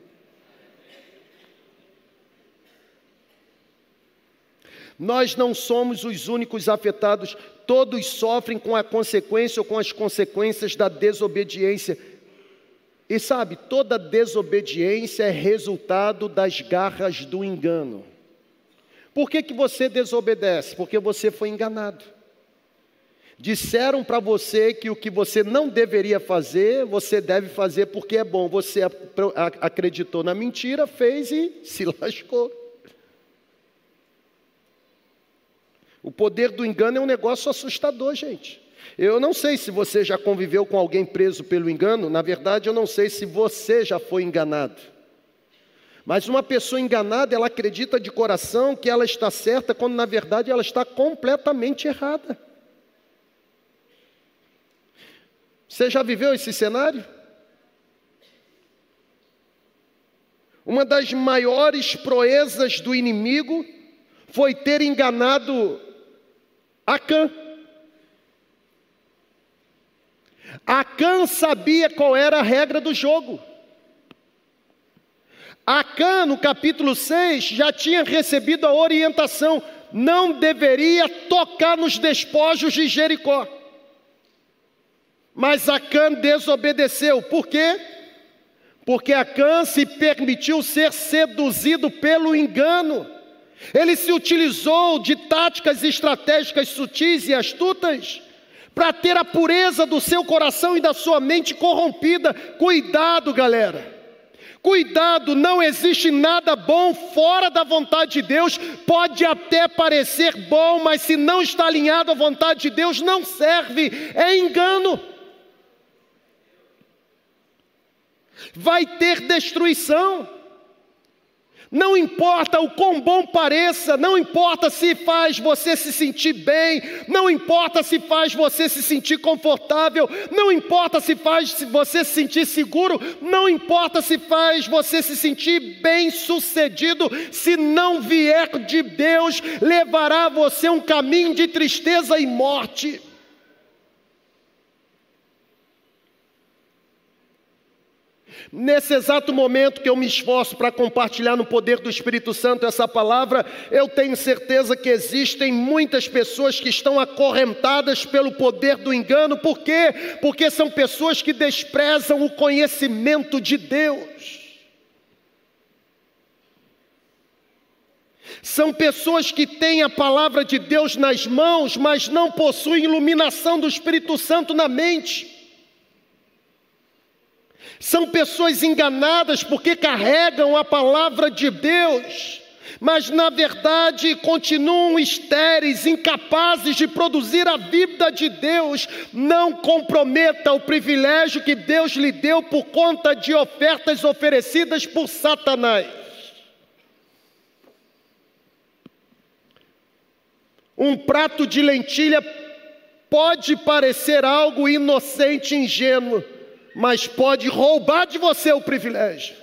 Nós não somos os únicos afetados, todos sofrem com a consequência ou com as consequências da desobediência. E sabe, toda desobediência é resultado das garras do engano. Por que, que você desobedece? Porque você foi enganado. Disseram para você que o que você não deveria fazer, você deve fazer porque é bom. Você acreditou na mentira, fez e se lascou. O poder do engano é um negócio assustador, gente. Eu não sei se você já conviveu com alguém preso pelo engano, na verdade, eu não sei se você já foi enganado. Mas uma pessoa enganada, ela acredita de coração que ela está certa, quando na verdade ela está completamente errada. Você já viveu esse cenário? Uma das maiores proezas do inimigo foi ter enganado Acã. Acã sabia qual era a regra do jogo. Acã, no capítulo 6, já tinha recebido a orientação: não deveria tocar nos despojos de Jericó. Mas Acã desobedeceu. Por quê? Porque Acã se permitiu ser seduzido pelo engano. Ele se utilizou de táticas estratégicas sutis e astutas para ter a pureza do seu coração e da sua mente corrompida. Cuidado, galera. Cuidado, não existe nada bom fora da vontade de Deus. Pode até parecer bom, mas se não está alinhado à vontade de Deus, não serve. É engano. Vai ter destruição. Não importa o quão bom pareça, não importa se faz você se sentir bem, não importa se faz você se sentir confortável, não importa se faz você se sentir seguro, não importa se faz você se sentir bem sucedido, se não vier de Deus, levará você um caminho de tristeza e morte. Nesse exato momento que eu me esforço para compartilhar no poder do Espírito Santo essa palavra, eu tenho certeza que existem muitas pessoas que estão acorrentadas pelo poder do engano, por quê? Porque são pessoas que desprezam o conhecimento de Deus. São pessoas que têm a palavra de Deus nas mãos, mas não possuem iluminação do Espírito Santo na mente. São pessoas enganadas porque carregam a palavra de Deus, mas na verdade continuam estéreis, incapazes de produzir a vida de Deus. Não comprometa o privilégio que Deus lhe deu por conta de ofertas oferecidas por Satanás. Um prato de lentilha pode parecer algo inocente, ingênuo, mas pode roubar de você o privilégio.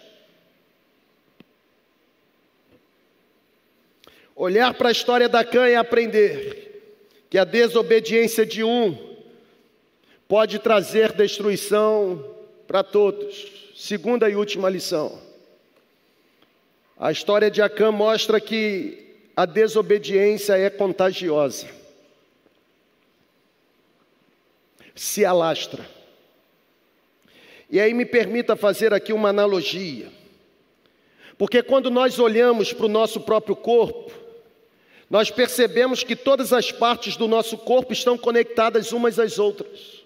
Olhar para a história da Cã e aprender que a desobediência de um pode trazer destruição para todos. Segunda e última lição. A história de Acã mostra que a desobediência é contagiosa. Se alastra. E aí me permita fazer aqui uma analogia. Porque quando nós olhamos para o nosso próprio corpo, nós percebemos que todas as partes do nosso corpo estão conectadas umas às outras.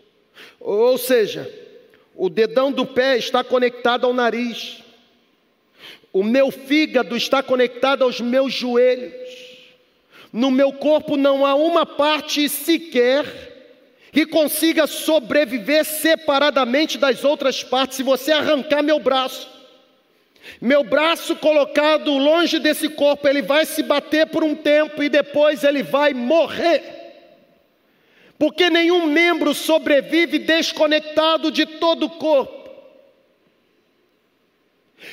Ou seja, o dedão do pé está conectado ao nariz, o meu fígado está conectado aos meus joelhos, no meu corpo não há uma parte sequer que consiga sobreviver separadamente das outras partes. Se você arrancar meu braço, meu braço colocado longe desse corpo, ele vai se bater por um tempo e depois ele vai morrer. Porque nenhum membro sobrevive desconectado de todo o corpo.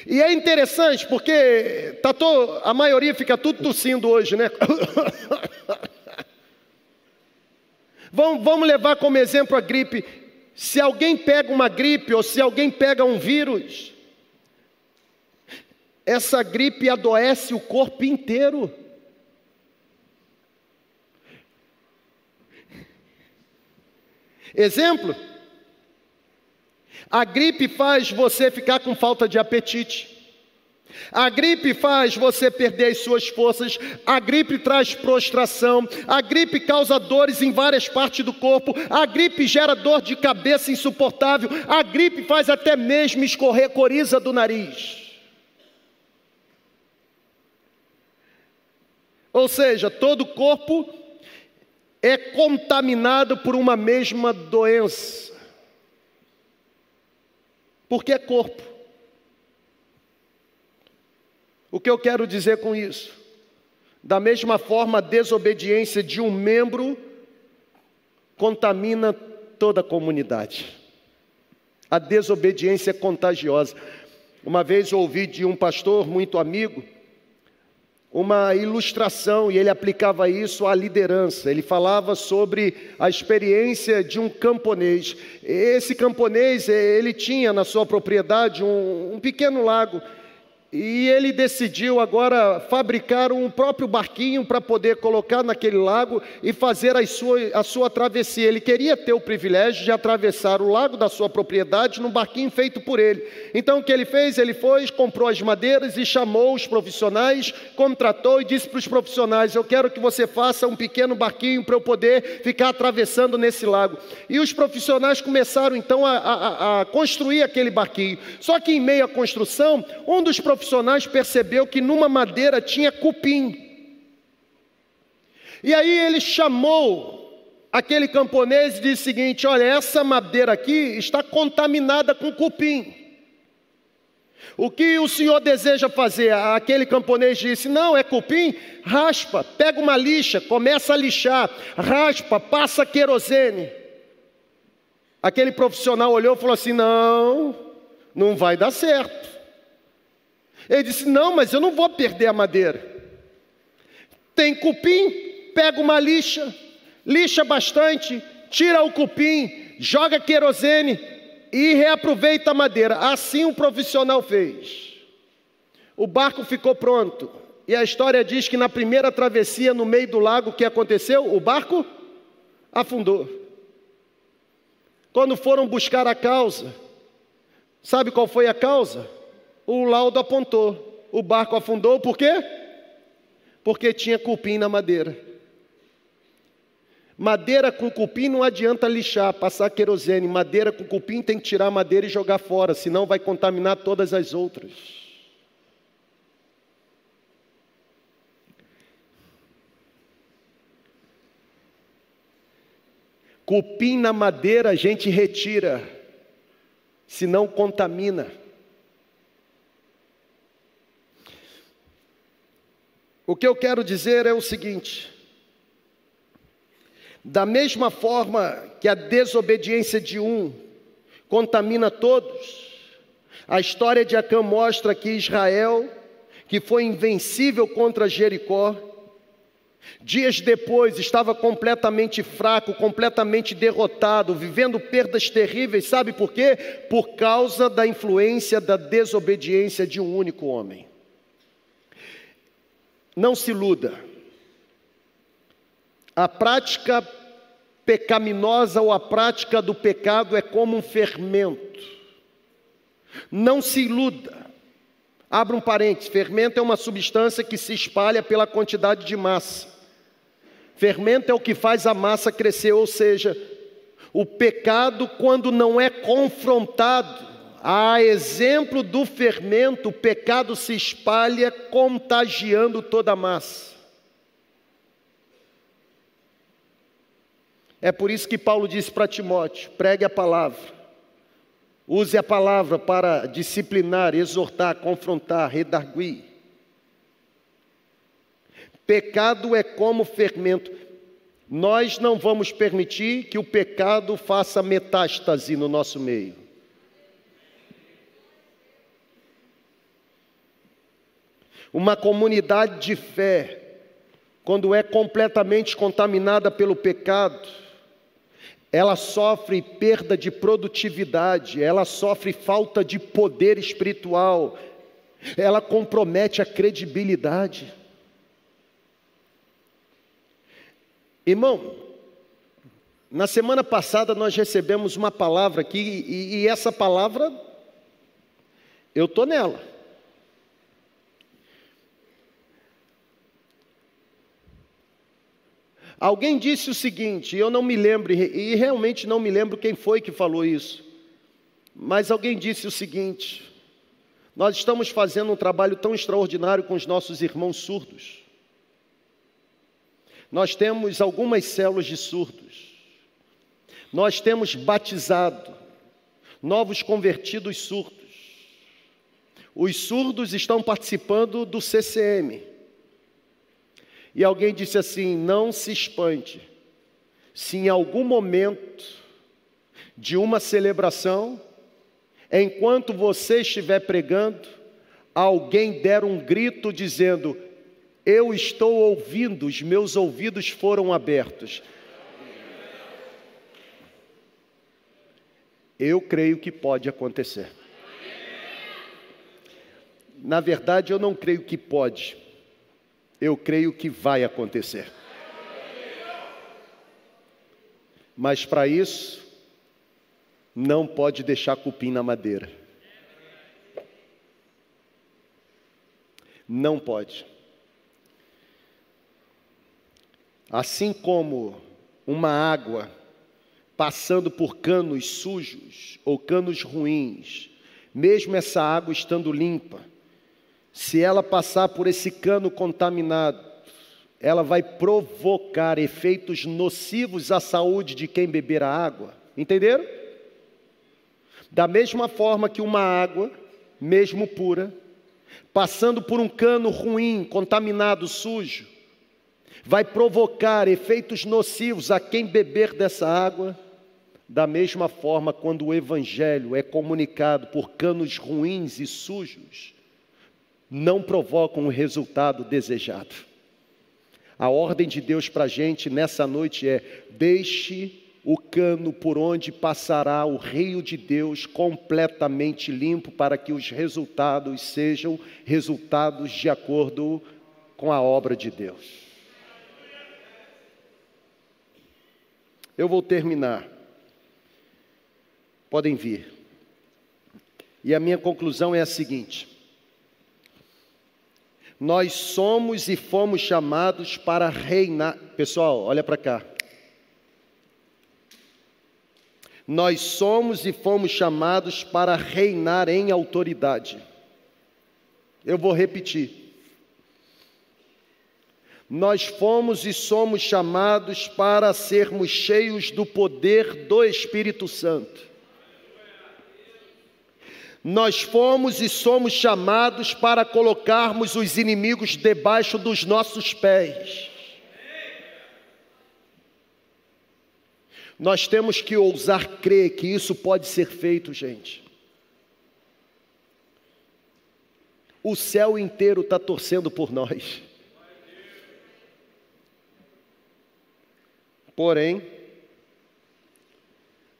E é interessante porque tá to, a maioria fica tudo tossindo hoje, né? Vamos, vamos levar como exemplo a gripe. Se alguém pega uma gripe ou se alguém pega um vírus, essa gripe adoece o corpo inteiro. Exemplo: a gripe faz você ficar com falta de apetite. A gripe faz você perder as suas forças, a gripe traz prostração, a gripe causa dores em várias partes do corpo, a gripe gera dor de cabeça insuportável, a gripe faz até mesmo escorrer coriza do nariz. Ou seja, todo o corpo é contaminado por uma mesma doença. Porque é corpo. O que eu quero dizer com isso? Da mesma forma, a desobediência de um membro contamina toda a comunidade. A desobediência é contagiosa. Uma vez ouvi de um pastor muito amigo uma ilustração e ele aplicava isso à liderança. Ele falava sobre a experiência de um camponês. Esse camponês, ele tinha na sua propriedade um, um pequeno lago e ele decidiu agora fabricar um próprio barquinho para poder colocar naquele lago e fazer a sua, a sua travessia. Ele queria ter o privilégio de atravessar o lago da sua propriedade num barquinho feito por ele. Então o que ele fez? Ele foi, comprou as madeiras e chamou os profissionais, contratou e disse para os profissionais: Eu quero que você faça um pequeno barquinho para eu poder ficar atravessando nesse lago. E os profissionais começaram então a, a, a construir aquele barquinho. Só que em meio à construção, um dos profissionais profissionais percebeu que numa madeira tinha cupim. E aí ele chamou aquele camponês e disse o seguinte: Olha, essa madeira aqui está contaminada com cupim. O que o senhor deseja fazer? Aquele camponês disse: Não, é cupim, raspa, pega uma lixa, começa a lixar, raspa, passa querosene. Aquele profissional olhou e falou assim: Não, não vai dar certo. Ele disse: Não, mas eu não vou perder a madeira. Tem cupim, pega uma lixa, lixa bastante, tira o cupim, joga querosene e reaproveita a madeira. Assim o profissional fez. O barco ficou pronto. E a história diz que na primeira travessia no meio do lago, o que aconteceu? O barco afundou. Quando foram buscar a causa, sabe qual foi a causa? O laudo apontou. O barco afundou por quê? Porque tinha cupim na madeira. Madeira com cupim não adianta lixar, passar querosene. Madeira com cupim tem que tirar a madeira e jogar fora, senão vai contaminar todas as outras. Cupim na madeira a gente retira, senão contamina. O que eu quero dizer é o seguinte: Da mesma forma que a desobediência de um contamina todos, a história de Acã mostra que Israel, que foi invencível contra Jericó, Dias depois estava completamente fraco, completamente derrotado, vivendo perdas terríveis, sabe por quê? Por causa da influência da desobediência de um único homem. Não se iluda, a prática pecaminosa ou a prática do pecado é como um fermento. Não se iluda. Abra um parênteses: fermento é uma substância que se espalha pela quantidade de massa. Fermento é o que faz a massa crescer, ou seja, o pecado, quando não é confrontado, a exemplo do fermento, o pecado se espalha contagiando toda a massa. É por isso que Paulo disse para Timóteo: pregue a palavra, use a palavra para disciplinar, exortar, confrontar, redarguir. Pecado é como fermento. Nós não vamos permitir que o pecado faça metástase no nosso meio. Uma comunidade de fé, quando é completamente contaminada pelo pecado, ela sofre perda de produtividade, ela sofre falta de poder espiritual, ela compromete a credibilidade. Irmão, na semana passada nós recebemos uma palavra aqui, e, e essa palavra, eu estou nela. Alguém disse o seguinte, eu não me lembro, e realmente não me lembro quem foi que falou isso, mas alguém disse o seguinte: nós estamos fazendo um trabalho tão extraordinário com os nossos irmãos surdos. Nós temos algumas células de surdos. Nós temos batizado novos convertidos surdos. Os surdos estão participando do CCM. E alguém disse assim: não se espante, se em algum momento de uma celebração, enquanto você estiver pregando, alguém der um grito dizendo: eu estou ouvindo, os meus ouvidos foram abertos. Eu creio que pode acontecer. Na verdade, eu não creio que pode, eu creio que vai acontecer. Mas para isso, não pode deixar cupim na madeira. Não pode. Assim como uma água passando por canos sujos ou canos ruins, mesmo essa água estando limpa, se ela passar por esse cano contaminado, ela vai provocar efeitos nocivos à saúde de quem beber a água. Entenderam? Da mesma forma que uma água, mesmo pura, passando por um cano ruim, contaminado, sujo, vai provocar efeitos nocivos a quem beber dessa água. Da mesma forma, quando o Evangelho é comunicado por canos ruins e sujos, não provocam o resultado desejado. A ordem de Deus para a gente nessa noite é: deixe o cano por onde passará o rio de Deus completamente limpo, para que os resultados sejam resultados de acordo com a obra de Deus. Eu vou terminar. Podem vir. E a minha conclusão é a seguinte: nós somos e fomos chamados para reinar. Pessoal, olha para cá. Nós somos e fomos chamados para reinar em autoridade. Eu vou repetir. Nós fomos e somos chamados para sermos cheios do poder do Espírito Santo. Nós fomos e somos chamados para colocarmos os inimigos debaixo dos nossos pés. Nós temos que ousar crer que isso pode ser feito, gente. O céu inteiro está torcendo por nós. Porém,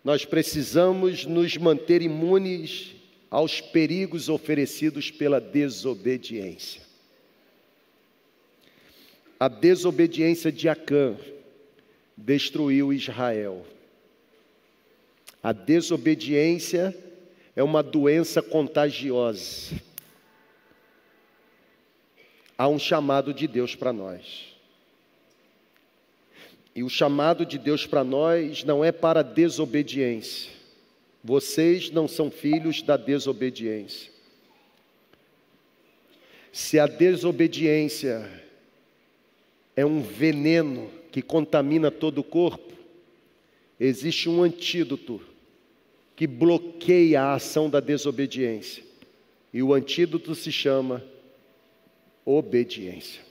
nós precisamos nos manter imunes aos perigos oferecidos pela desobediência. A desobediência de Acã destruiu Israel. A desobediência é uma doença contagiosa. Há um chamado de Deus para nós. E o chamado de Deus para nós não é para desobediência. Vocês não são filhos da desobediência. Se a desobediência é um veneno que contamina todo o corpo, existe um antídoto que bloqueia a ação da desobediência. E o antídoto se chama obediência.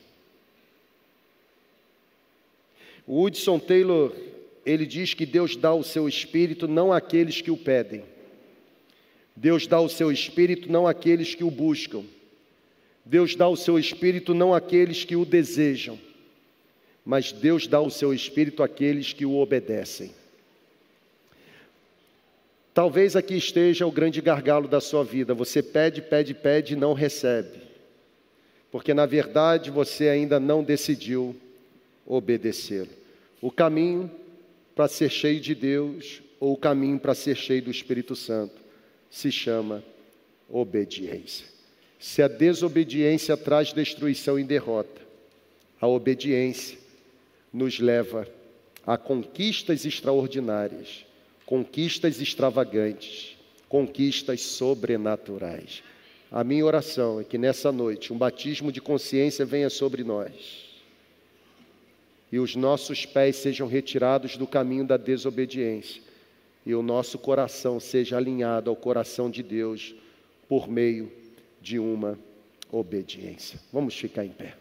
O Hudson Taylor, ele diz que Deus dá o seu espírito não àqueles que o pedem. Deus dá o seu espírito não àqueles que o buscam. Deus dá o seu espírito não àqueles que o desejam. Mas Deus dá o seu espírito àqueles que o obedecem. Talvez aqui esteja o grande gargalo da sua vida. Você pede, pede, pede e não recebe. Porque na verdade você ainda não decidiu obedecê-lo o caminho para ser cheio de Deus ou o caminho para ser cheio do Espírito Santo se chama obediência. Se a desobediência traz destruição e derrota, a obediência nos leva a conquistas extraordinárias, conquistas extravagantes, conquistas sobrenaturais. A minha oração é que nessa noite um batismo de consciência venha sobre nós e os nossos pés sejam retirados do caminho da desobediência e o nosso coração seja alinhado ao coração de Deus por meio de uma obediência. Vamos ficar em pé.